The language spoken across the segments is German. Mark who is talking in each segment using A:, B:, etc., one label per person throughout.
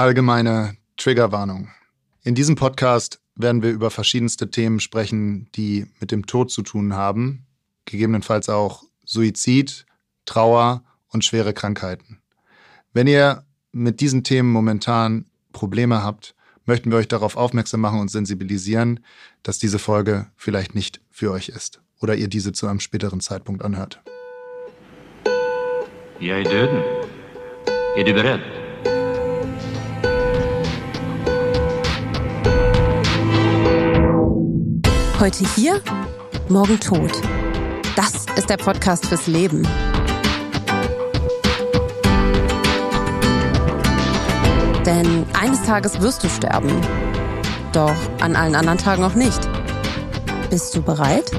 A: Allgemeine Triggerwarnung. In diesem Podcast werden wir über verschiedenste Themen sprechen, die mit dem Tod zu tun haben, gegebenenfalls auch Suizid, Trauer und schwere Krankheiten. Wenn ihr mit diesen Themen momentan Probleme habt, möchten wir euch darauf aufmerksam machen und sensibilisieren, dass diese Folge vielleicht nicht für euch ist oder ihr diese zu einem späteren Zeitpunkt anhört.
B: Jeg er døden. Er
C: Heute hier, morgen tot. Das ist der Podcast fürs Leben. Denn eines Tages wirst du sterben. Doch an allen anderen Tagen auch nicht. Bist du bereit?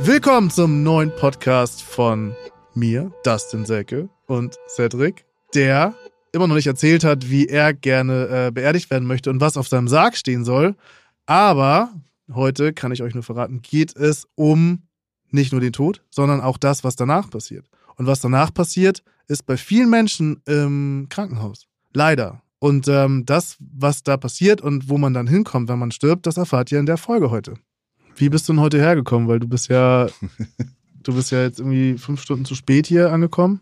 D: Willkommen zum neuen Podcast von mir, Dustin Selke und Cedric, der immer noch nicht erzählt hat, wie er gerne äh, beerdigt werden möchte und was auf seinem Sarg stehen soll. Aber heute kann ich euch nur verraten, geht es um nicht nur den Tod, sondern auch das, was danach passiert. Und was danach passiert, ist bei vielen Menschen im Krankenhaus. Leider. Und ähm, das, was da passiert und wo man dann hinkommt, wenn man stirbt, das erfahrt ihr in der Folge heute. Wie bist du denn heute hergekommen? Weil du bist ja, du bist ja jetzt irgendwie fünf Stunden zu spät hier angekommen.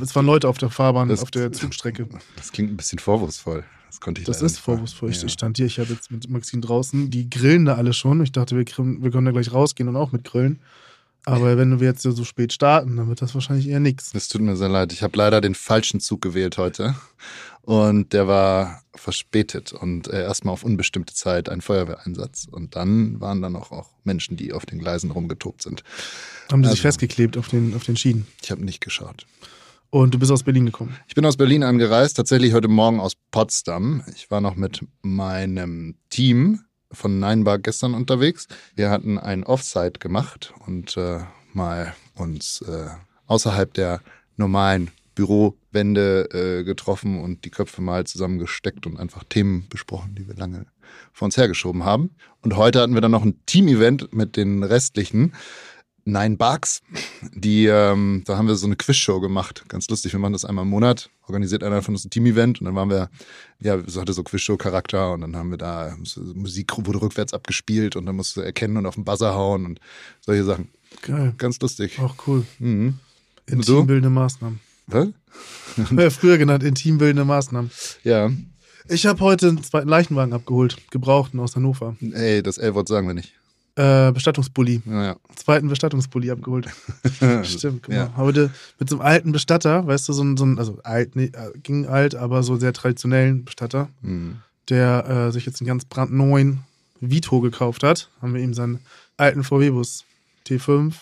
D: Es waren Leute auf der Fahrbahn,
A: Das-
D: auf der Zugstrecke.
A: Das klingt ein bisschen vorwurfsvoll. Das konnte ich
D: Das ist vorwurfsvoll. Ich
A: Ja.
D: ich stand hier, ich habe jetzt mit Maxine draußen, die grillen da alle schon. Ich dachte, wir, wir können da gleich rausgehen und auch mit grillen. Aber wenn wir jetzt so spät starten, dann wird das wahrscheinlich eher nichts.
A: Es tut mir sehr leid. Ich habe leider den falschen Zug gewählt heute. Und der war verspätet und äh, erstmal auf unbestimmte Zeit ein Feuerwehreinsatz. Und dann waren da noch auch Menschen, die auf den Gleisen rumgetobt sind.
D: Haben die sich
A: Also-
D: festgeklebt auf den, auf den Schienen.
A: Ich habe nicht geschaut.
D: Und du bist aus Berlin gekommen.
A: Ich bin aus Berlin angereist, tatsächlich heute Morgen aus Potsdam. Ich war noch mit meinem Team von Nine Bar gestern unterwegs. Wir hatten ein Offsite gemacht und äh, mal uns äh, außerhalb der normalen Bürowände äh, getroffen und die Köpfe mal zusammengesteckt und einfach Themen besprochen, die wir lange vor uns hergeschoben haben. Und heute hatten wir dann noch ein Team-Event mit den restlichen. Nine Bugs. Die, ähm, da haben wir so eine Quizshow gemacht. Ganz lustig. Wir machen das einmal im Monat. Organisiert einer von uns ein Team-Event und dann waren wir, ja, es hatte so Quizshow-Charakter und dann haben wir da, so Musik wurde rückwärts abgespielt und dann musst du erkennen und auf den Buzzer hauen und solche Sachen.
D: Geil.
A: Ganz lustig.
D: Auch cool.
A: Mhm.
D: Intimbildende Maßnahmen.
A: Was?
D: Früher genannt intimbildende Maßnahmen.
A: Ja.
D: Ich habe heute einen zweiten Leichenwagen abgeholt, gebrauchten aus Hannover.
A: Ey, das L-Wort sagen wir nicht.
D: Äh, Bestattungsbully.
A: Naja.
D: Zweiten Bestattungsbully abgeholt. Stimmt, guck
A: Ja.
D: Heute mit so einem alten Bestatter, weißt du, so ein, so ein also alt, nee, äh, ging alt, aber so sehr traditionellen Bestatter,
A: Mhm.
D: der äh, sich jetzt einen ganz brandneuen Vito gekauft hat. Haben wir ihm seinen alten VW-Bus T5,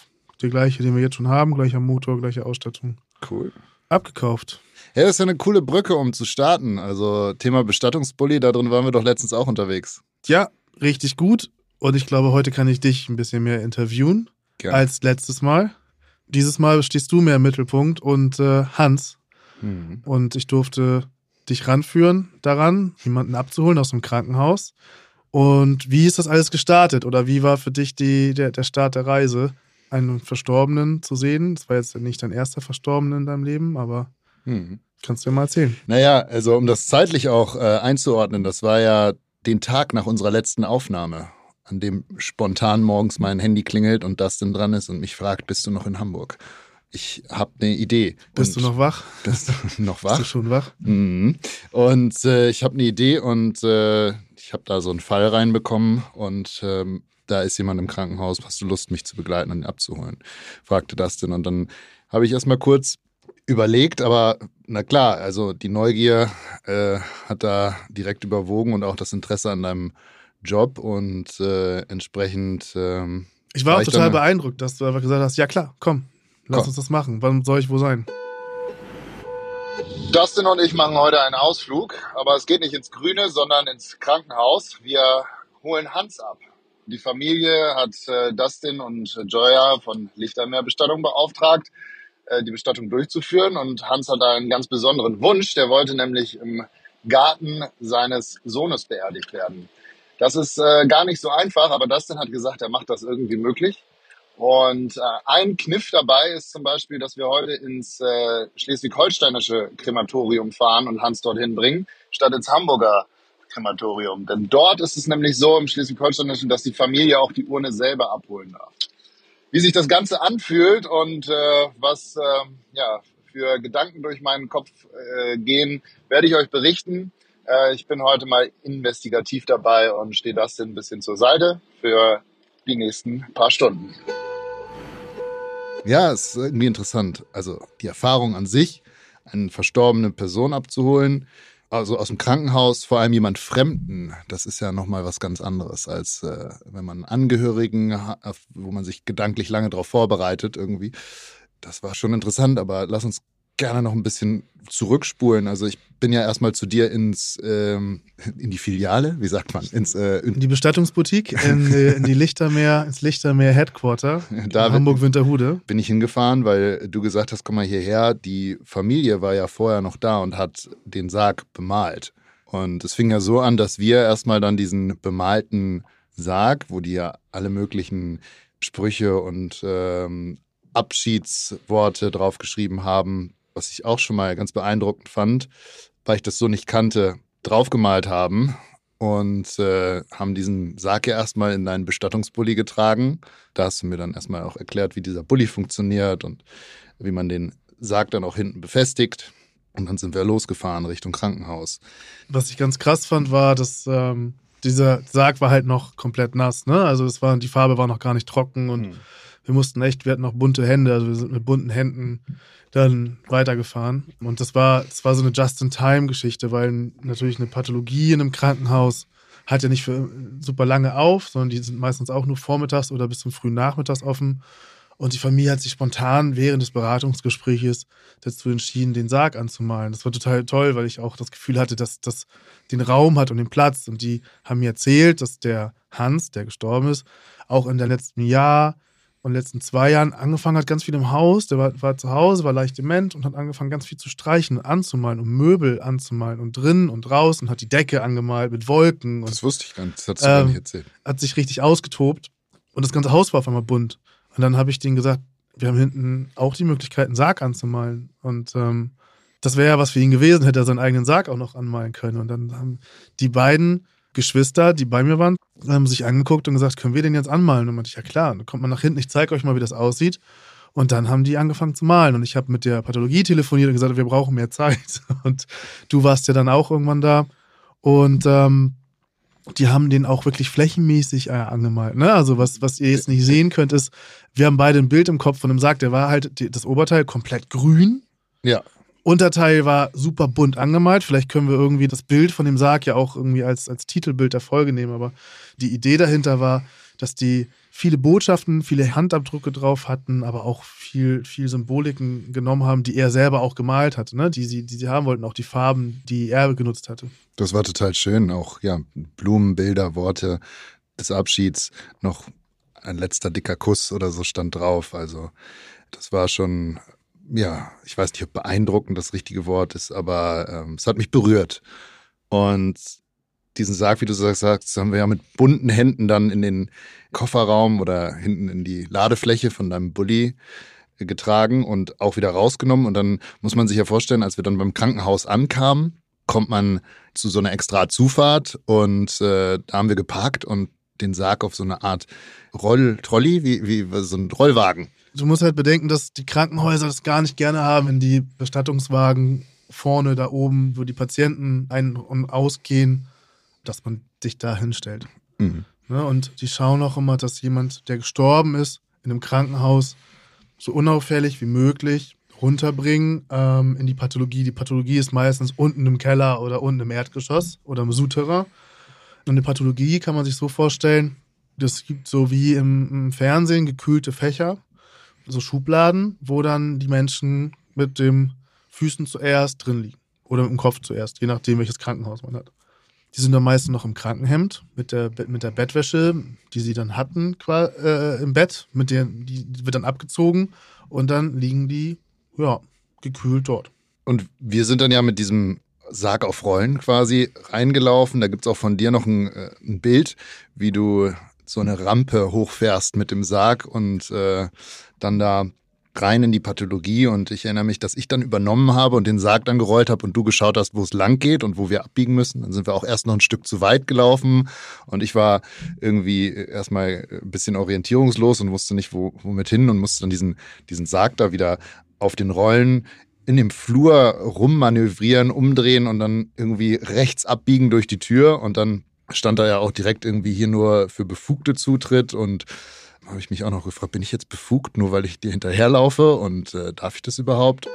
D: der gleiche, den wir jetzt schon haben, gleicher Motor, gleiche Ausstattung,
A: Cool.
D: abgekauft.
A: Ja, das ist ja eine coole Brücke, um zu starten. Also Thema Bestattungsbully, da drin waren wir doch letztens auch unterwegs.
D: Ja, richtig gut. Und ich glaube, heute kann ich dich ein bisschen mehr interviewen
A: Gerne.
D: als letztes Mal. Dieses Mal stehst du mehr im Mittelpunkt und äh, Hans.
A: Mhm.
D: Und ich durfte dich ranführen daran, jemanden abzuholen aus dem Krankenhaus. Und wie ist das alles gestartet? Oder wie war für dich die, der, der Start der Reise, einen Verstorbenen zu sehen? Das war jetzt nicht dein erster Verstorbenen in deinem Leben, aber
A: Mhm.
D: kannst du dir mal erzählen.
A: Naja, also um das zeitlich auch äh, einzuordnen, das war ja den Tag nach unserer letzten Aufnahme, an dem spontan morgens mein Handy klingelt und Dustin dran ist und mich fragt, bist du noch in Hamburg? Ich habe eine Idee.
D: Bist
A: und
D: du noch wach?
A: Bist du noch
D: Bist
A: wach?
D: du schon wach?
A: Mhm. Und äh, ich habe eine Idee und äh, ich habe da so einen Fall reinbekommen und ähm, da ist jemand im Krankenhaus, hast du Lust, mich zu begleiten und ihn abzuholen? Fragte Dustin und dann habe ich erstmal kurz überlegt, aber na klar, also die Neugier äh, hat da direkt überwogen und auch das Interesse an deinem Job und äh, entsprechend ähm,
D: Ich war
A: War
D: auch
A: ich
D: total
A: dann-
D: beeindruckt, dass du einfach gesagt hast, ja klar, komm, lass
A: Komm.
D: uns das machen. Wann soll ich wo sein?
A: Dustin und ich machen heute einen Ausflug, aber es geht nicht ins Grüne, sondern ins Krankenhaus. Wir holen Hans ab. Die Familie hat äh, Dustin und Joya von Lichtermeerbestattung beauftragt, äh, die Bestattung durchzuführen. Und Hans hat da einen ganz besonderen Wunsch. Der wollte nämlich im Garten seines Sohnes beerdigt werden. Das ist äh, gar nicht so einfach, aber Dustin hat gesagt, er macht das irgendwie möglich. Und äh, ein Kniff dabei ist zum Beispiel, dass wir heute ins äh, schleswig-holsteinische Krematorium fahren und Hans dorthin bringen, statt ins Hamburger Krematorium. Denn dort ist es nämlich so im schleswig-holsteinischen, dass die Familie auch die Urne selber abholen darf. Wie sich das Ganze anfühlt und äh, was äh, ja, für Gedanken durch meinen Kopf äh, gehen, werde ich euch berichten. Äh, ich bin heute mal investigativ dabei und stehe das ein bisschen zur Seite für die nächsten paar Stunden. Ja, es ist irgendwie interessant. Also die Erfahrung an sich, eine verstorbene Person abzuholen, also aus dem Krankenhaus, vor allem jemand Fremden, das ist ja nochmal was ganz anderes, als äh, wenn man Angehörigen, wo man sich gedanklich lange darauf vorbereitet irgendwie. Das war schon interessant, aber lass uns gerne noch ein bisschen zurückspulen. Also ich bin ja erstmal zu dir ins ähm, in die Filiale, wie sagt man, ins
D: äh, in, die Bestattungsboutique, in, in, die Lichtermeer, ins Lichtermeer Headquarter da in Hamburg Winterhude.
A: Bin ich hingefahren, weil du gesagt hast, komm mal hierher. Die Familie war ja vorher noch da und hat den Sarg bemalt. Und es fing ja so an, dass wir erstmal dann diesen bemalten Sarg, wo die ja alle möglichen Sprüche und ähm, Abschiedsworte draufgeschrieben haben, was ich auch schon mal ganz beeindruckend fand, weil ich das so nicht kannte, draufgemalt haben und äh, haben diesen Sarg ja erstmal in deinen Bestattungsbully getragen. Da hast du mir dann erstmal auch erklärt, wie dieser Bully funktioniert und wie man den Sarg dann auch hinten befestigt. Und dann sind wir losgefahren Richtung Krankenhaus.
D: Was ich ganz krass fand, war, dass ähm, dieser Sarg war halt noch komplett nass. Ne? Also es war, die Farbe war noch gar nicht trocken und hm. Wir mussten echt, wir hatten noch bunte Hände, also wir sind mit bunten Händen dann weitergefahren. Und das war, das war so eine Just-in-Time-Geschichte, weil natürlich eine Pathologie in einem Krankenhaus hat ja nicht für super lange auf, sondern die sind meistens auch nur vormittags oder bis zum frühen Nachmittags offen. Und die Familie hat sich spontan während des Beratungsgespräches dazu entschieden, den Sarg anzumalen. Das war total toll, weil ich auch das Gefühl hatte, dass das den Raum hat und den Platz. Und die haben mir erzählt, dass der Hans, der gestorben ist, auch in der letzten Jahr und in den letzten zwei Jahren angefangen hat, ganz viel im Haus. Der war, war zu Hause, war leicht dement und hat angefangen, ganz viel zu streichen und anzumalen und Möbel anzumalen und drinnen und draußen, hat die Decke angemalt mit Wolken.
A: Und, das wusste ich gar nicht, das hast du ähm, gar nicht erzählt.
D: Hat sich richtig ausgetobt und das ganze Haus war auf einmal bunt. Und dann habe ich denen gesagt, wir haben hinten auch die Möglichkeit, einen Sarg anzumalen. Und ähm, das wäre ja was für ihn gewesen, hätte er seinen eigenen Sarg auch noch anmalen können. Und dann haben die beiden Geschwister, die bei mir waren, haben sich angeguckt und gesagt, können wir den jetzt anmalen? Und meinte ich, ja klar, dann kommt man nach hinten, ich zeige euch mal, wie das aussieht. Und dann haben die angefangen zu malen. Und ich habe mit der Pathologie telefoniert und gesagt, wir brauchen mehr Zeit. Und du warst ja dann auch irgendwann da. Und ähm, die haben den auch wirklich flächenmäßig äh, angemalt. Ne? Also was, was ihr jetzt nicht sehen könnt, ist, wir haben beide ein Bild im Kopf von einem Sarg, der war halt die, das Oberteil komplett grün.
A: Ja.
D: Unterteil war super bunt angemalt. Vielleicht können wir irgendwie das Bild von dem Sarg ja auch irgendwie als, als Titelbild der Folge nehmen. Aber die Idee dahinter war, dass die viele Botschaften, viele Handabdrücke drauf hatten, aber auch viel, viel Symboliken genommen haben, die er selber auch gemalt hatte, ne? die, sie, die sie haben wollten, auch die Farben, die er genutzt hatte.
A: Das war total schön. Auch ja, Blumen, Bilder, Worte des Abschieds, noch ein letzter dicker Kuss oder so stand drauf. Also das war schon ja, ich weiß nicht, ob beeindruckend das richtige Wort ist, aber ähm, es hat mich berührt. Und diesen Sarg, wie du sagst, haben wir ja mit bunten Händen dann in den Kofferraum oder hinten in die Ladefläche von deinem Bulli getragen und auch wieder rausgenommen. Und dann muss man sich ja vorstellen, als wir dann beim Krankenhaus ankamen, kommt man zu so einer extra Zufahrt und äh, da haben wir geparkt und den Sarg auf so eine Art Roll, Trolley, wie, wie so ein Rollwagen
D: du musst halt bedenken, dass die Krankenhäuser das gar nicht gerne haben, wenn die Bestattungswagen vorne da oben, wo die Patienten ein- und ausgehen, dass man dich da hinstellt. Mhm. Ne? Und die schauen auch immer, dass jemand, der gestorben ist, in einem Krankenhaus so unauffällig wie möglich runterbringen ähm, in die Pathologie. Die Pathologie ist meistens unten im Keller oder unten im Erdgeschoss oder im Souterrain. Und eine Pathologie kann man sich so vorstellen, das gibt so wie im, im Fernsehen gekühlte Fächer so Schubladen, wo dann die Menschen mit den Füßen zuerst drin liegen. Oder mit dem Kopf zuerst, je nachdem, welches Krankenhaus man hat. Die sind dann meistens noch im Krankenhemd mit der, mit der Bettwäsche, die sie dann hatten äh, im Bett, mit der, die wird dann abgezogen und dann liegen die, ja, gekühlt dort.
A: Und wir sind dann ja mit diesem Sarg auf Rollen quasi reingelaufen. Da gibt es auch von dir noch ein, äh, ein Bild, wie du so eine Rampe hochfährst mit dem Sarg und äh, dann da rein in die Pathologie und ich erinnere mich, dass ich dann übernommen habe und den Sarg dann gerollt habe und du geschaut hast, wo es lang geht und wo wir abbiegen müssen. Dann sind wir auch erst noch ein Stück zu weit gelaufen und ich war irgendwie erstmal ein bisschen orientierungslos und wusste nicht, wo, womit hin und musste dann diesen, diesen Sarg da wieder auf den Rollen in dem Flur rummanövrieren, umdrehen und dann irgendwie rechts abbiegen durch die Tür und dann stand da ja auch direkt irgendwie hier nur für Befugte Zutritt und habe ich mich auch noch gefragt, bin ich jetzt befugt, nur weil ich dir hinterherlaufe und äh, darf ich das überhaupt?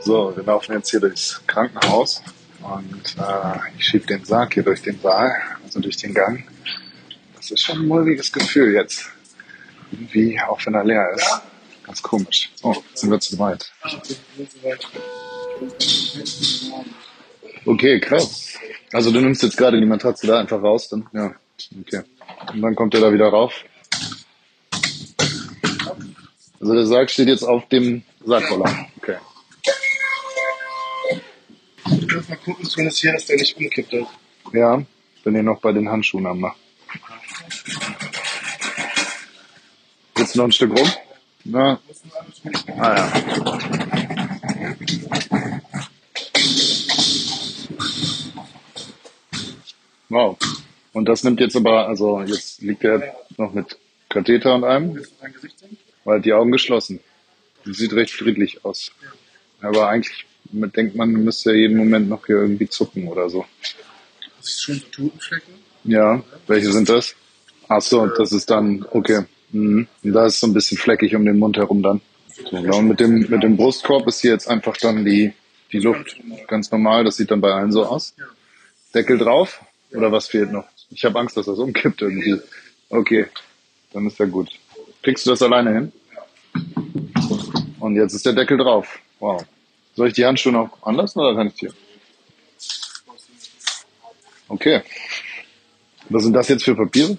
E: So, wir laufen jetzt hier durchs Krankenhaus und äh, ich schiebe den Sarg hier durch den Saal, also durch den Gang. Das ist schon ein mulmiges Gefühl jetzt. Irgendwie, auch wenn er leer ist. Ganz komisch. Oh, sind wir zu weit. Okay, krass. Also du nimmst jetzt gerade die Matratze da einfach raus, dann? Ja, okay. Und dann kommt er da wieder rauf. Also der Sarg steht jetzt auf dem Sargroller. Okay.
F: Du kannst mal gucken, zumindest hier, dass der nicht umkippt. ist.
E: Ja, wenn ihr noch bei den Handschuhen am macht. Jetzt noch ein Stück rum? Na. Ah ja. Wow. Und das nimmt jetzt aber, also jetzt liegt er noch mit Katheter und allem, weil die Augen geschlossen. Das sieht recht friedlich aus. Aber eigentlich denkt man, müsste ja jeden Moment noch hier irgendwie zucken oder so.
F: Das ist schon Totenflecken.
E: Ja, welche sind das? Ach so, das ist dann, okay. Mhm. Und da ist so ein bisschen fleckig um den Mund herum dann. So, und mit dem, mit dem Brustkorb ist hier jetzt einfach dann die, die Luft ganz normal. Das sieht dann bei allen so aus. Deckel drauf? Oder was fehlt noch? Ich habe Angst, dass das umkippt irgendwie. Okay, dann ist ja gut. Kriegst du das alleine hin? Und jetzt ist der Deckel drauf. Wow. Soll ich die Handschuhe noch anlassen oder kann ich die? Okay. Was sind das jetzt für Papiere?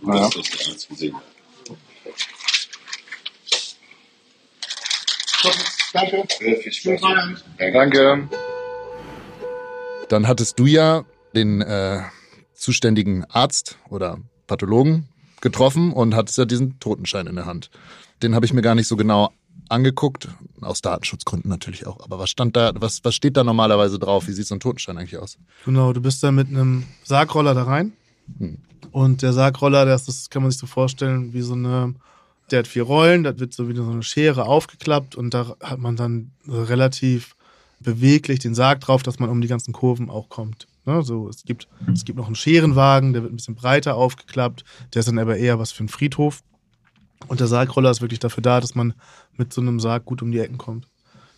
E: Naja.
F: Danke.
E: Danke.
A: Dann hattest du ja den äh, zuständigen Arzt oder Pathologen getroffen und hattest ja diesen Totenschein in der Hand. Den habe ich mir gar nicht so genau angeguckt, aus Datenschutzgründen natürlich auch. Aber was stand da, was, was steht da normalerweise drauf? Wie sieht so ein Totenschein eigentlich aus?
D: Genau, du bist da mit einem Sargroller da rein.
A: Hm.
D: Und der Sargroller, das, das kann man sich so vorstellen, wie so eine, der hat vier Rollen, das wird so wie so eine Schere aufgeklappt und da hat man dann relativ beweglich den Sarg drauf, dass man um die ganzen Kurven auch kommt. Ne, so, es, gibt, es gibt noch einen Scherenwagen, der wird ein bisschen breiter aufgeklappt, der ist dann aber eher was für einen Friedhof. Und der Sargroller ist wirklich dafür da, dass man mit so einem Sarg gut um die Ecken kommt.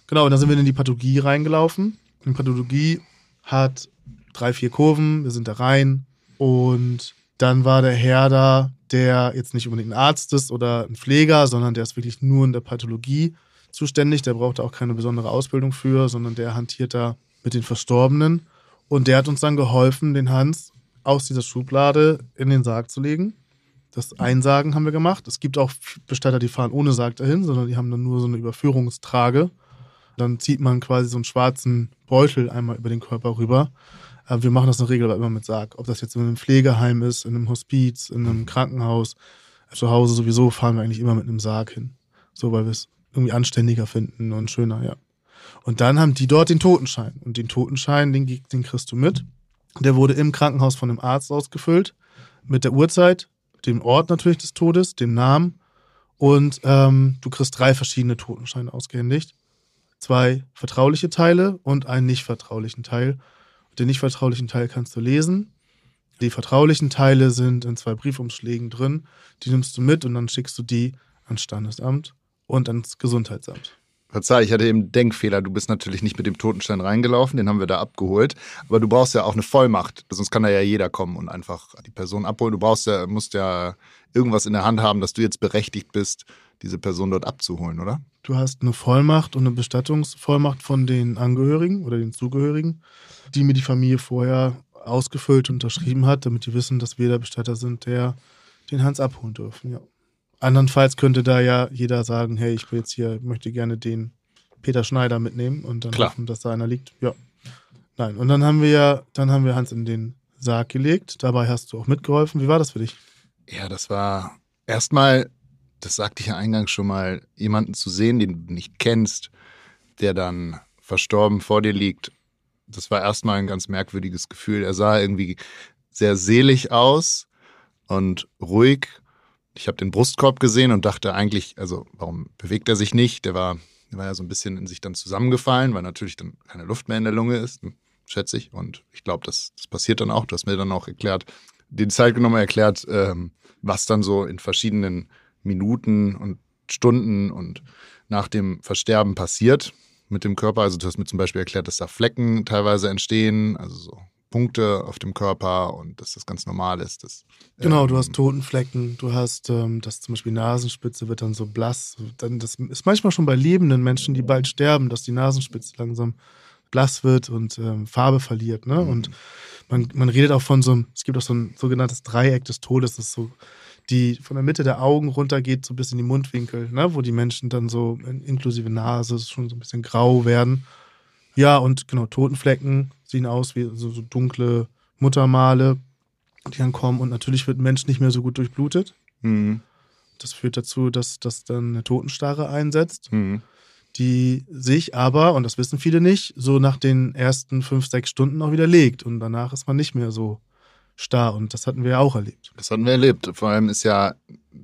D: Genau, und dann sind wir in die Pathologie reingelaufen. Die Pathologie hat drei, vier Kurven, wir sind da rein und dann war der Herr da, der jetzt nicht unbedingt ein Arzt ist oder ein Pfleger, sondern der ist wirklich nur in der Pathologie zuständig. Der braucht da auch keine besondere Ausbildung für, sondern der hantiert da mit den Verstorbenen. Und der hat uns dann geholfen, den Hans aus dieser Schublade in den Sarg zu legen. Das Einsagen haben wir gemacht. Es gibt auch Bestatter, die fahren ohne Sarg dahin, sondern die haben dann nur so eine Überführungstrage. Dann zieht man quasi so einen schwarzen Beutel einmal über den Körper rüber. Aber wir machen das in der Regel immer mit Sarg. Ob das jetzt in einem Pflegeheim ist, in einem Hospiz, in einem Krankenhaus, zu Hause sowieso fahren wir eigentlich immer mit einem Sarg hin. So, weil wir es irgendwie anständiger finden und schöner, ja. Und dann haben die dort den Totenschein. Und den Totenschein, den, den kriegst du mit. Der wurde im Krankenhaus von einem Arzt ausgefüllt. Mit der Uhrzeit, dem Ort natürlich des Todes, dem Namen. Und ähm, du kriegst drei verschiedene Totenscheine ausgehändigt. Zwei vertrauliche Teile und einen nicht vertraulichen Teil. Den nicht vertraulichen Teil kannst du lesen. Die vertraulichen Teile sind in zwei Briefumschlägen drin. Die nimmst du mit und dann schickst du die ans Standesamt und ans Gesundheitsamt.
A: Verzeih, ich hatte eben Denkfehler. Du bist natürlich nicht mit dem Totenstein reingelaufen, den haben wir da abgeholt. Aber du brauchst ja auch eine Vollmacht. Sonst kann da ja jeder kommen und einfach die Person abholen. Du brauchst ja, musst ja irgendwas in der Hand haben, dass du jetzt berechtigt bist, diese Person dort abzuholen, oder?
D: Du hast eine Vollmacht und eine Bestattungsvollmacht von den Angehörigen oder den Zugehörigen, die mir die Familie vorher ausgefüllt und unterschrieben hat, damit die wissen, dass wir der Bestatter sind, der den Hans abholen dürfen, ja. Andernfalls könnte da ja jeder sagen, hey, ich will jetzt hier, möchte gerne den Peter Schneider mitnehmen und dann
A: Klar.
D: hoffen, dass da einer liegt. Ja. Nein. Und dann haben wir ja, dann haben wir Hans in den Sarg gelegt. Dabei hast du auch mitgeholfen. Wie war das für dich?
A: Ja, das war erstmal, das sagte ich ja eingangs schon mal, jemanden zu sehen, den du nicht kennst, der dann verstorben vor dir liegt. Das war erstmal ein ganz merkwürdiges Gefühl. Er sah irgendwie sehr selig aus und ruhig. Ich habe den Brustkorb gesehen und dachte eigentlich, also warum bewegt er sich nicht? Der war, der war ja so ein bisschen in sich dann zusammengefallen, weil natürlich dann keine Luft mehr in der Lunge ist, schätze ich. Und ich glaube, das, das passiert dann auch. Du hast mir dann auch erklärt, die Zeit genommen erklärt, ähm, was dann so in verschiedenen Minuten und Stunden und nach dem Versterben passiert mit dem Körper. Also du hast mir zum Beispiel erklärt, dass da Flecken teilweise entstehen, also so Punkte auf dem Körper und dass das ganz normal ist. Dass,
D: Genau, du
A: ähm,
D: hast Totenflecken, du hast ähm, das zum Beispiel Nasenspitze wird dann so blass. Dann, das ist manchmal schon bei lebenden Menschen, die bald sterben, dass die Nasenspitze langsam blass wird und ähm, Farbe verliert. Ne? Und man, man redet auch von so einem, es gibt auch so ein sogenanntes Dreieck des Todes, das ist so die von der Mitte der Augen runtergeht, so bis in die Mundwinkel, ne? wo die Menschen dann so in, inklusive Nase schon so ein bisschen grau werden. Ja, und genau, Totenflecken sehen aus wie so, so dunkle Muttermale, die dann kommen. Und natürlich wird ein Mensch nicht mehr so gut durchblutet.
A: Mhm.
D: Das führt dazu, dass, dass dann eine Totenstarre einsetzt,
A: Mhm.
D: die sich aber, und das wissen viele nicht, so nach den ersten fünf, sechs Stunden auch wieder legt. Und danach ist man nicht mehr so starr. Und das hatten wir ja auch erlebt.
A: Das hatten wir erlebt. Vor allem ist ja,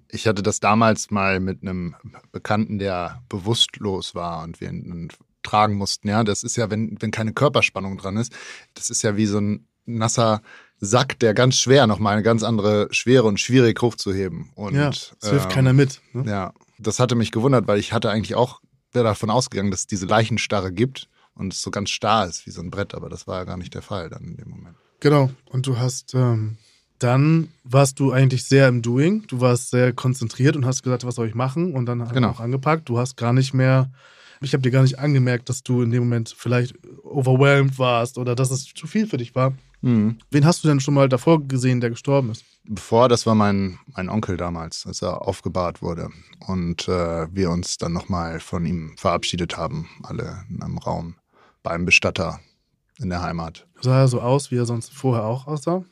A: ich hatte das damals mal mit einem Bekannten, der bewusstlos war und wir ihn tragen mussten. Ja, das ist ja, wenn, wenn keine Körperspannung dran ist, das ist ja wie so ein nasser Sack, der ganz schwer nochmal eine ganz andere Schwere und schwierig hochzuheben. Und,
D: ja, es hilft
A: ähm,
D: keiner mit. Ne?
A: Ja, das hatte mich gewundert, weil ich hatte eigentlich auch davon ausgegangen, dass es diese Leichenstarre gibt und es so ganz starr ist wie so ein Brett, aber das war ja gar nicht der Fall dann in dem Moment.
D: Genau. Und du hast, ähm, dann warst du eigentlich sehr im Doing. Du warst sehr konzentriert und hast gesagt, was soll ich machen? Und dann haben
A: Genau.
D: wir auch angepackt. Du hast gar nicht mehr, ich habe dir gar nicht angemerkt, dass du in dem Moment vielleicht overwhelmed warst oder dass es zu viel für dich war.
A: Mhm.
D: Wen hast du denn schon mal davor gesehen, der gestorben ist?
A: Bevor, das war mein, mein Onkel damals, als er aufgebahrt wurde. Und äh, wir uns dann nochmal von ihm verabschiedet haben, alle in einem Raum, beim Bestatter in der Heimat.
D: Sah er so aus, wie er sonst vorher auch aussah?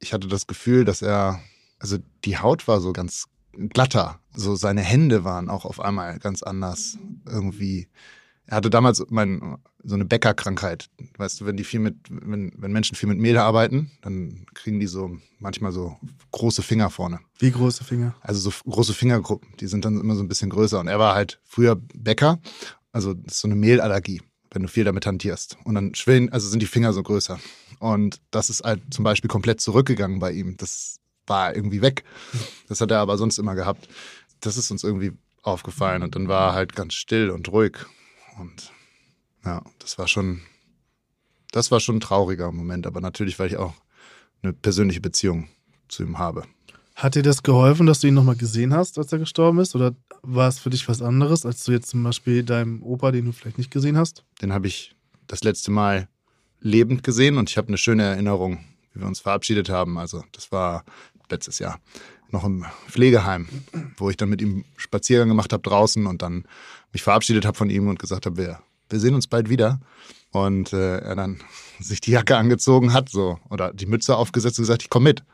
A: Ich hatte das Gefühl, dass er, also die Haut war so ganz glatter. So seine Hände waren auch auf einmal ganz anders. Irgendwie. Er hatte damals mein, so eine Bäckerkrankheit. Weißt du, wenn die viel mit, wenn, wenn Menschen viel mit Mehl arbeiten, dann kriegen die so manchmal so große Finger vorne.
D: Wie große Finger?
A: Also so große Fingergruppen, die sind dann immer so ein bisschen größer. Und er war halt früher Bäcker, also das ist so eine Mehlallergie, wenn du viel damit hantierst. Und dann schwillen, also sind die Finger so größer. Und das ist halt zum Beispiel komplett zurückgegangen bei ihm. Das war irgendwie weg. Das hat er aber sonst immer gehabt. Das ist uns irgendwie aufgefallen. Und dann war er halt ganz still und ruhig. Und ja, das war schon, das war schon ein trauriger Moment. Aber natürlich, weil ich auch eine persönliche Beziehung zu ihm habe.
D: Hat dir das geholfen, dass du ihn nochmal gesehen hast, als er gestorben ist? Oder war es für dich was anderes, als du jetzt zum Beispiel deinem Opa, den du vielleicht nicht gesehen hast?
A: Den habe ich das letzte Mal lebend gesehen und ich habe eine schöne Erinnerung, wie wir uns verabschiedet haben. Also das war letztes Jahr noch im Pflegeheim, wo ich dann mit ihm Spaziergang gemacht habe draußen und dann mich verabschiedet habe von ihm und gesagt habe, wir, wir sehen uns bald wieder. Und äh, er dann sich die Jacke angezogen hat so oder die Mütze aufgesetzt und gesagt, ich komme mit.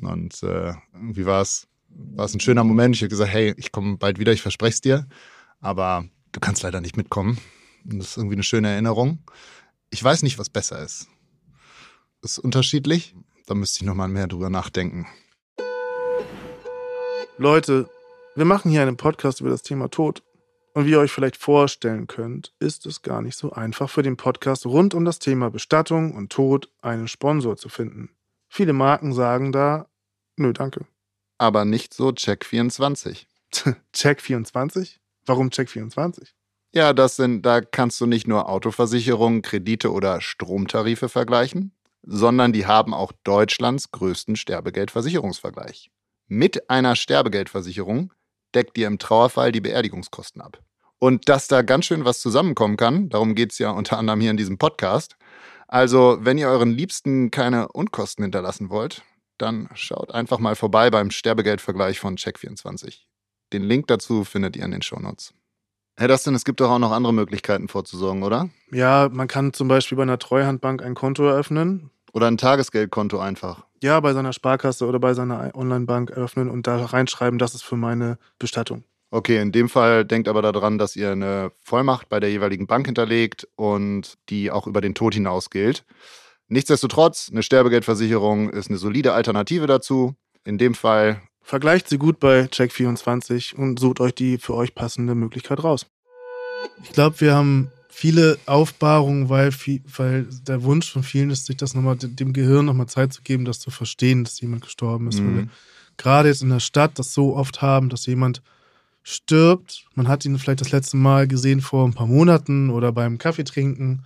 A: Und äh, irgendwie war es war es ein schöner Moment. Ich habe gesagt, hey, ich komme bald wieder, ich verspreche es dir, aber du kannst leider nicht mitkommen. Und das ist irgendwie eine schöne Erinnerung. Ich weiß nicht, was besser ist. Das ist unterschiedlich. Da müsste ich nochmal mehr drüber nachdenken.
D: Leute, wir machen hier einen Podcast über das Thema Tod. Und wie ihr euch vielleicht vorstellen könnt, ist es gar nicht so einfach für den Podcast rund um das Thema Bestattung und Tod einen Sponsor zu finden. Viele Marken sagen da, nö, danke.
A: Aber nicht so Check24.
D: Check 24? Warum Check 24?
A: Ja, das sind, da kannst du nicht nur Autoversicherungen, Kredite oder Stromtarife vergleichen, sondern die haben auch Deutschlands größten Sterbegeldversicherungsvergleich. Mit einer Sterbegeldversicherung deckt dir im Trauerfall die Beerdigungskosten ab. Und dass da ganz schön was zusammenkommen kann, darum geht es ja unter anderem hier in diesem Podcast. Also, wenn ihr euren Liebsten keine Unkosten hinterlassen wollt, dann schaut einfach mal vorbei beim Sterbegeldvergleich von Check24. Den Link dazu findet ihr in den Shownotes. Herr Dustin, es gibt doch auch noch andere Möglichkeiten vorzusorgen, oder?
D: Ja, man kann zum Beispiel bei einer Treuhandbank ein Konto eröffnen.
A: Oder ein Tagesgeldkonto einfach.
D: Ja, bei seiner Sparkasse oder bei seiner Online-Bank eröffnen und da reinschreiben, das ist für meine Bestattung.
A: Okay, in dem Fall denkt aber daran, dass ihr eine Vollmacht bei der jeweiligen Bank hinterlegt und die auch über den Tod hinaus gilt. Nichtsdestotrotz, eine Sterbegeldversicherung ist eine solide Alternative dazu. In dem Fall
D: Vergleicht sie gut bei Check24 und sucht euch die für euch passende Möglichkeit raus. Ich glaube, wir haben viele Aufbahrungen, weil, weil der Wunsch von vielen ist, sich das nochmal, dem Gehirn nochmal Zeit zu geben, das zu verstehen, dass jemand gestorben ist. Weil wir
A: Mhm.
D: gerade jetzt in der Stadt das so oft haben, dass jemand stirbt. Man hat ihn vielleicht das letzte Mal gesehen vor ein paar Monaten oder beim Kaffee trinken.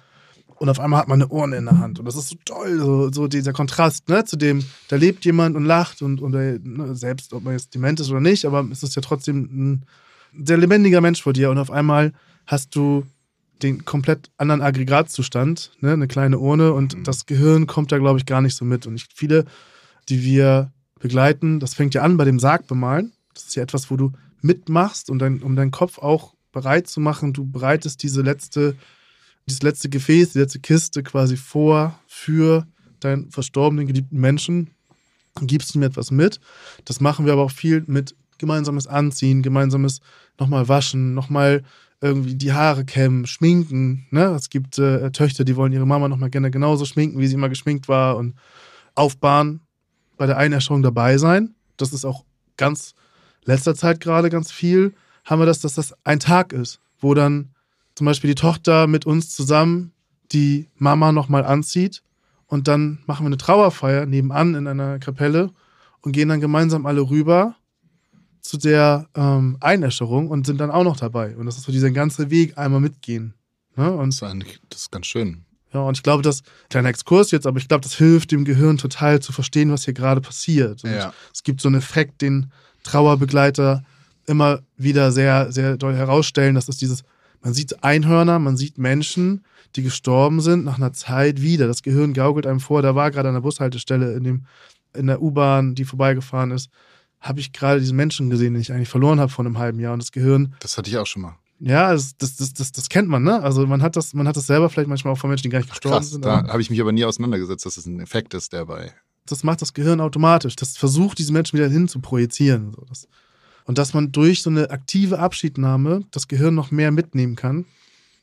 D: Und auf einmal hat man eine Urne in der Hand. Und das ist so toll, so, so dieser Kontrast, ne, zu dem, da lebt jemand und lacht und, und er, ne, selbst, ob man jetzt dement ist oder nicht, aber es ist ja trotzdem ein sehr lebendiger Mensch vor dir. Und auf einmal hast du den komplett anderen Aggregatzustand, ne, eine kleine Urne und das Gehirn kommt da, glaube ich, gar nicht so mit. Und ich, viele, die wir begleiten, das fängt ja an bei dem Sargbemalen. Das ist ja etwas, wo du mitmachst, um, dein, um deinen Kopf auch bereit zu machen. Du bereitest diese letzte, dieses letzte Gefäß, die letzte Kiste quasi vor für deinen verstorbenen, geliebten Menschen und gibst ihm etwas mit. Das machen wir aber auch viel mit gemeinsames Anziehen, gemeinsames nochmal waschen, nochmal irgendwie die Haare kämmen, schminken. Ne? Es gibt äh, Töchter, die wollen ihre Mama nochmal gerne genauso schminken, wie sie immer geschminkt war und aufbahren, bei der Einäscherung dabei sein. Das ist auch ganz letzter Zeit gerade ganz viel, haben wir das, dass das ein Tag ist, wo dann zum Beispiel die Tochter mit uns zusammen die Mama nochmal anzieht und dann machen wir eine Trauerfeier nebenan in einer Kapelle und gehen dann gemeinsam alle rüber zu der ähm, Einäscherung und sind dann auch noch dabei. Und das ist so dieser ganze Weg einmal mitgehen. Ne? Und
A: das ist, eigentlich, das ist ganz schön.
D: ja, und ich glaube, das, kleiner Exkurs jetzt, aber ich glaube, das hilft dem Gehirn total zu verstehen, was hier gerade passiert. Und
A: Ja.
D: es gibt so einen Effekt, den Trauerbegleiter immer wieder sehr, sehr doll herausstellen. Das ist dieses, man sieht Einhörner, man sieht Menschen, die gestorben sind, nach einer Zeit wieder. Das Gehirn gaukelt einem vor, da war gerade an der Bushaltestelle in, dem, in der U-Bahn, die vorbeigefahren ist, habe ich gerade diesen Menschen gesehen, den ich eigentlich verloren habe vor einem halben Jahr. Und das Gehirn
A: Das hatte ich auch schon mal.
D: ja, das, das, das, das, kennt man, ne? Also man hat das, man hat das selber vielleicht manchmal auch von Menschen, die gar nicht gestorben
A: Krass,
D: sind.
A: da habe ich mich aber nie auseinandergesetzt, dass es ein Effekt ist, der bei.
D: Das macht das Gehirn automatisch. Das versucht, diese Menschen wieder hin zu projizieren. Und dass man durch so eine aktive Abschiednahme das Gehirn noch mehr mitnehmen kann,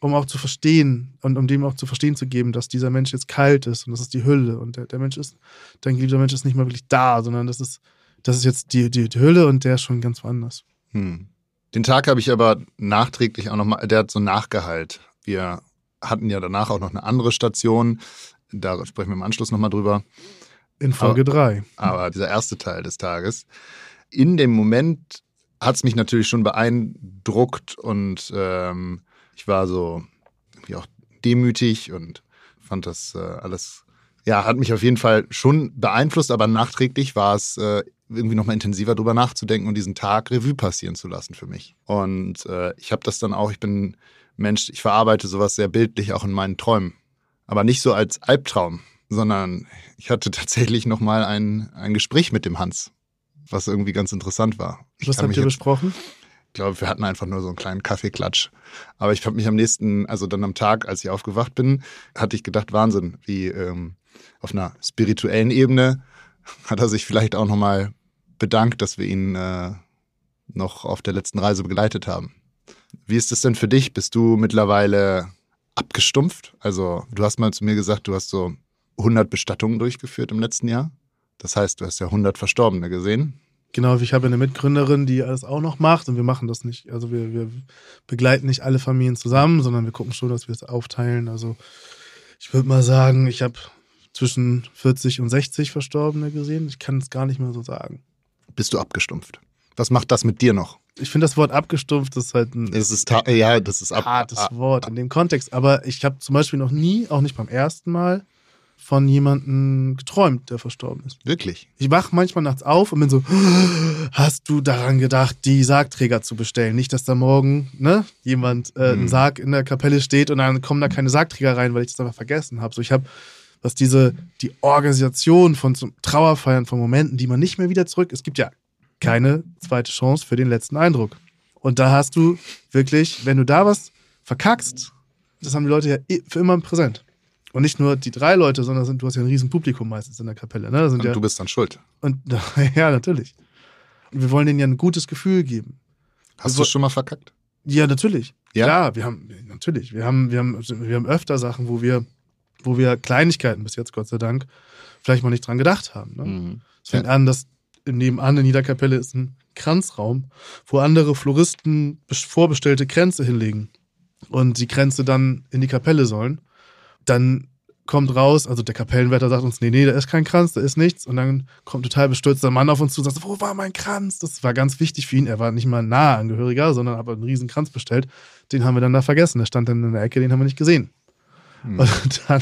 D: um auch zu verstehen und um dem auch zu verstehen zu geben, dass dieser Mensch jetzt kalt ist und das ist die Hülle und der, der Mensch ist, dein geliebter Mensch ist nicht mal wirklich da, sondern das ist, das ist jetzt die, die, die Hülle und der ist schon ganz woanders.
A: Hm. Den Tag habe ich aber nachträglich auch nochmal, der hat so Nachgehalt. Wir hatten ja danach auch noch eine andere Station. Da sprechen wir im Anschluss nochmal drüber.
D: In Folge 3.
A: Aber dieser erste Teil des Tages, in dem Moment hat es mich natürlich schon beeindruckt und ähm, ich war so irgendwie auch demütig und fand das äh, alles, ja, hat mich auf jeden Fall schon beeinflusst, aber nachträglich war es äh, irgendwie nochmal intensiver drüber nachzudenken und diesen Tag Revue passieren zu lassen für mich. Und äh, ich habe das dann auch, ich bin Mensch, ich verarbeite sowas sehr bildlich auch in meinen Träumen. Aber nicht so als Albtraum, sondern ich hatte tatsächlich nochmal ein, ein Gespräch mit dem Hans, was irgendwie ganz interessant war.
D: Was habt ihr besprochen?
A: ich glaube, wir hatten einfach nur so einen kleinen Kaffeeklatsch. Aber ich habe mich am nächsten, also dann am Tag, als ich aufgewacht bin, hatte ich gedacht, Wahnsinn, wie ähm, auf einer spirituellen Ebene hat er sich vielleicht auch nochmal bedankt, dass wir ihn äh, noch auf der letzten Reise begleitet haben. Wie ist es denn für dich? Bist du mittlerweile abgestumpft? Also du hast mal zu mir gesagt, du hast so 100 Bestattungen durchgeführt im letzten Jahr. Das heißt, du hast ja 100 Verstorbene gesehen.
D: Genau, ich habe eine Mitgründerin, die alles auch noch macht und wir machen das nicht. Also wir, wir begleiten nicht alle Familien zusammen, sondern wir gucken schon, dass wir es aufteilen. Also ich würde mal sagen, ich habe zwischen 40 und 60 Verstorbene gesehen. Ich kann es gar nicht mehr so sagen.
A: Bist du abgestumpft? Was macht das mit dir noch?
D: Ich finde das Wort abgestumpft ist halt ein
A: Es ist ja, das ist ab.
D: hartes
A: ah,
D: Wort in dem Kontext. Aber ich habe zum Beispiel noch nie, auch nicht beim ersten Mal, von jemandem geträumt, der verstorben ist.
A: Wirklich.
D: Ich wach manchmal nachts auf und bin so, hast du daran gedacht, die Sargträger zu bestellen? Nicht, dass da morgen ne, jemand äh,
A: Mhm.
D: ein Sarg in der Kapelle steht und dann kommen da keine Sargträger rein, weil ich das einfach vergessen habe. So, ich habe, was diese, die Organisation von Trauerfeiern, von Momenten, die man nicht mehr wieder zurück, es gibt ja keine zweite Chance für den letzten Eindruck. Und da hast du wirklich, wenn du da was verkackst, das haben die Leute ja für immer präsent. Und nicht nur die drei Leute, sondern sind, du hast ja ein riesen Publikum meistens in der Kapelle. Ne?
A: Und
D: ja,
A: du bist dann schuld.
D: und, ja, natürlich. Und wir wollen denen ja ein gutes Gefühl geben.
A: Hast
D: Wir
A: du schon mal verkackt?
D: Ja, natürlich.
A: Ja?
D: Klar, wir haben, natürlich. Wir haben, wir haben, wir haben öfter Sachen, wo wir, wo wir Kleinigkeiten bis jetzt, Gott sei Dank, vielleicht mal nicht dran gedacht haben. Ne?
A: Mhm.
D: Es fängt an, dass nebenan in jeder Kapelle ist ein Kranzraum, wo andere Floristen bes- vorbestellte Kränze hinlegen und die Kränze dann in die Kapelle sollen. Dann kommt raus, also der Kapellenwärter sagt uns, nee, nee, da ist kein Kranz, da ist nichts. Und dann kommt ein total bestürzter Mann auf uns zu und sagt, wo war mein Kranz? Das war ganz wichtig für ihn. Er war nicht mal ein naher Angehöriger, sondern hat einen riesen Kranz bestellt. Den haben wir dann da vergessen. Der stand dann in der Ecke, den haben wir nicht gesehen. Und dann,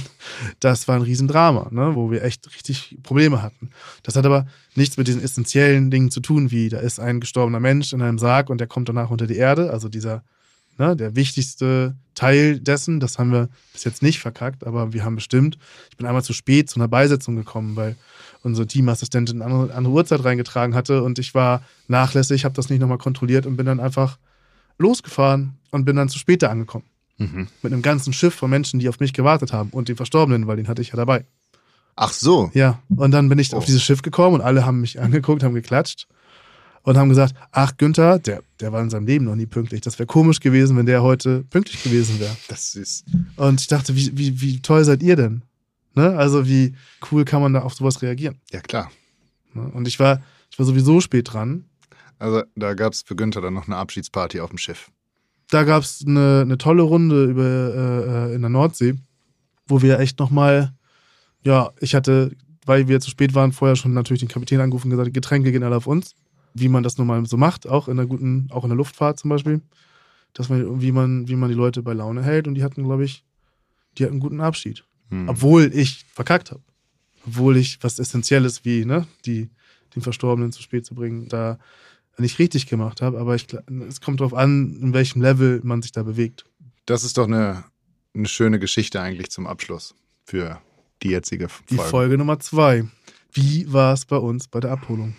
D: das war ein Riesendrama, ne, wo wir echt richtig Probleme hatten. Das hat aber nichts mit diesen essentiellen Dingen zu tun, wie da ist ein gestorbener Mensch in einem Sarg und der kommt danach unter die Erde. Also dieser, ne, der wichtigste Teil dessen, das haben wir bis jetzt nicht verkackt, aber wir haben bestimmt, ich bin einmal zu spät zu einer Beisetzung gekommen, weil unsere Teamassistentin eine andere, andere Uhrzeit reingetragen hatte und ich war nachlässig, habe das nicht nochmal kontrolliert und bin dann einfach losgefahren und bin dann zu spät da angekommen
A: Mhm.
D: mit einem ganzen Schiff von Menschen, die auf mich gewartet haben und den Verstorbenen, weil den hatte ich ja dabei.
A: Ach so.
D: Ja, und dann bin ich
A: Oh.
D: auf dieses Schiff gekommen und alle haben mich angeguckt, haben geklatscht und haben gesagt, ach Günther, der, der war in seinem Leben noch nie pünktlich. Das wäre komisch gewesen, wenn der heute pünktlich gewesen wäre.
A: Das ist.
D: Und ich dachte, wie, wie, wie toll seid ihr denn? Ne? Also wie cool kann man da auf sowas reagieren?
A: Ja, klar.
D: Ne? Und ich war, ich war sowieso spät dran.
A: Also da gab es für Günther dann noch eine Abschiedsparty auf dem Schiff.
D: Da gab es eine, eine tolle Runde über, äh, äh, in der Nordsee, wo wir echt nochmal, ja, ich hatte, weil wir zu spät waren, vorher schon natürlich den Kapitän angerufen und gesagt, Getränke gehen alle auf uns. Wie man das nun mal so macht, auch in der guten, auch in der Luftfahrt zum Beispiel. Dass man, wie man, wie man die Leute bei Laune hält und die hatten, glaube ich, die hatten einen guten Abschied.
A: Hm.
D: Obwohl ich verkackt habe. Obwohl ich was Essentielles wie, ne, die, den Verstorbenen zu spät zu bringen, da nicht richtig gemacht habe. Aber ich, es kommt darauf an, in welchem Level man sich da bewegt.
A: Das ist doch eine, eine schöne Geschichte eigentlich zum Abschluss für die jetzige
D: Die
A: Folge.
D: Folge Nummer zwei. Wie war es bei uns bei der Abholung?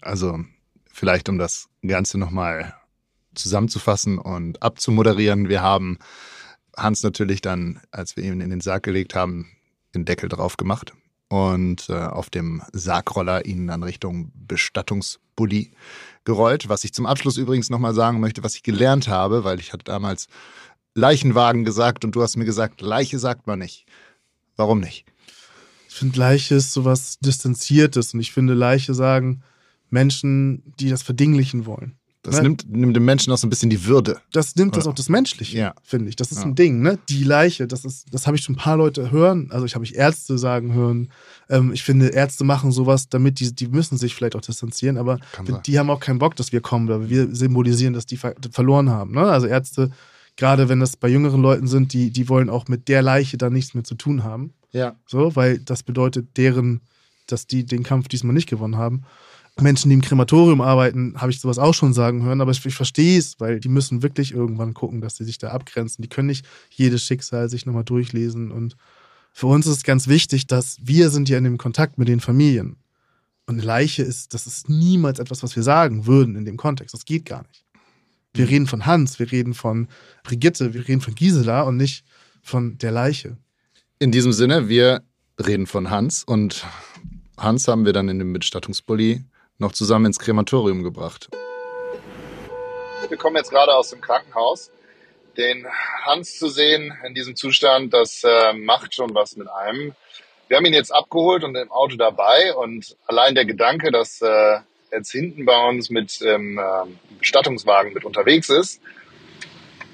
A: Also vielleicht um das Ganze nochmal zusammenzufassen und abzumoderieren. Wir haben Hans natürlich dann, als wir ihn in den Sarg gelegt haben, den Deckel drauf gemacht und äh, auf dem Sargroller ihn dann Richtung Bestattungsbully gerollt. Was ich zum Abschluss übrigens nochmal sagen möchte, was ich gelernt habe, weil ich hatte damals Leichenwagen gesagt und du hast mir gesagt, Leiche sagt man nicht. Warum nicht?
D: Ich finde, Leiche ist sowas Distanziertes und ich finde, Leiche sagen Menschen, die das verdinglichen wollen.
A: Das
D: Ne?
A: nimmt, nimmt dem Menschen auch so ein bisschen die Würde.
D: Das nimmt das
A: Oder-
D: auch das Menschliche,
A: Ja.
D: finde ich. Das ist
A: Ja.
D: ein Ding, ne? Die Leiche, das ist, das habe ich schon ein paar Leute hören, also ich habe ich Ärzte sagen hören. Ähm, ich finde, Ärzte machen sowas, damit die, die müssen sich vielleicht auch distanzieren, aber die haben auch keinen Bock, dass wir kommen, weil wir symbolisieren, dass die ver verloren haben. Ne? Also Ärzte, gerade wenn das bei jüngeren Leuten sind, die, die wollen auch mit der Leiche dann nichts mehr zu tun haben.
A: Ja.
D: So, weil das bedeutet deren, dass die den Kampf diesmal nicht gewonnen haben. Menschen, die im Krematorium arbeiten, habe ich sowas auch schon sagen hören, aber ich, ich verstehe es, weil die müssen wirklich irgendwann gucken, dass sie sich da abgrenzen. Die können nicht jedes Schicksal sich nochmal durchlesen. Und für uns ist es ganz wichtig, dass wir sind ja in dem Kontakt mit den Familien. Und eine Leiche ist, das ist niemals etwas, was wir sagen würden in dem Kontext. Das geht gar nicht. Wir reden von Hans, wir reden von Brigitte, wir reden von Gisela und nicht von der Leiche.
A: In diesem Sinne, wir reden von Hans und Hans haben wir dann in dem Bestattungsbully noch zusammen ins Krematorium gebracht.
E: Wir kommen jetzt gerade aus dem Krankenhaus. Den Hans zu sehen in diesem Zustand, das äh, macht schon was mit einem. Wir haben ihn jetzt abgeholt und im Auto dabei und allein der Gedanke, dass äh, jetzt hinten bei uns mit dem ähm, Bestattungswagen mit unterwegs ist,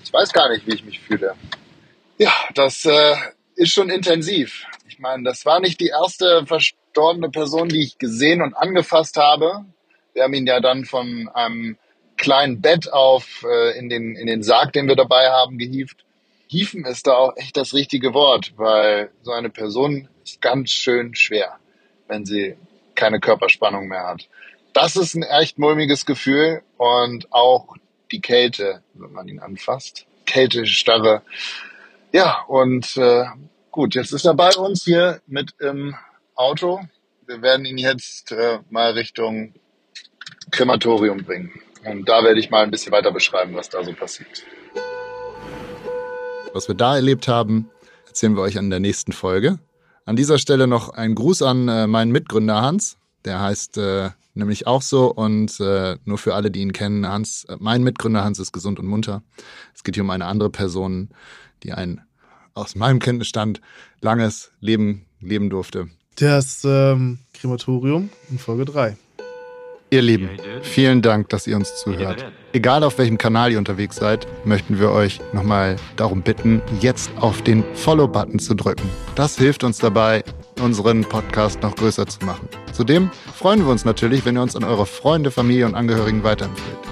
E: ich weiß gar nicht, wie ich mich fühle. Ja, das äh, ist schon intensiv. Ich meine, das war nicht die erste verstorbene Person, die ich gesehen und angefasst habe. Wir haben ihn ja dann von einem kleinen Bett auf äh, in, den, in den Sarg, den wir dabei haben, gehievt. Hieven ist da auch echt das richtige Wort, weil so eine Person ist ganz schön schwer, wenn sie keine Körperspannung mehr hat. Das ist ein echt mulmiges Gefühl und auch die Kälte, wenn man ihn anfasst. Kälte, Starre. Ja, und äh, gut, jetzt ist er bei uns hier mit im Auto. Wir werden ihn jetzt äh, mal Richtung Krematorium bringen. Und da werde ich mal ein bisschen weiter beschreiben, was da so passiert.
A: Was wir da erlebt haben, erzählen wir euch in der nächsten Folge. An dieser Stelle noch ein Gruß an äh, meinen Mitgründer Hans. Der heißt äh, nämlich auch so und äh, nur für alle, die ihn kennen, Hans, äh, mein Mitgründer Hans ist gesund und munter. Es geht hier um eine andere Person, die ein aus meinem Kenntnisstand langes Leben leben durfte.
D: Das ähm, Krematorium in Folge 3.
A: Ihr Lieben, vielen Dank, dass ihr uns zuhört. Egal auf welchem Kanal ihr unterwegs seid, möchten wir euch nochmal darum bitten, jetzt auf den Follow-Button zu drücken. Das hilft uns dabei, unseren Podcast noch größer zu machen. Zudem freuen wir uns natürlich, wenn ihr uns an eure Freunde, Familie und Angehörigen weiterempfehlt.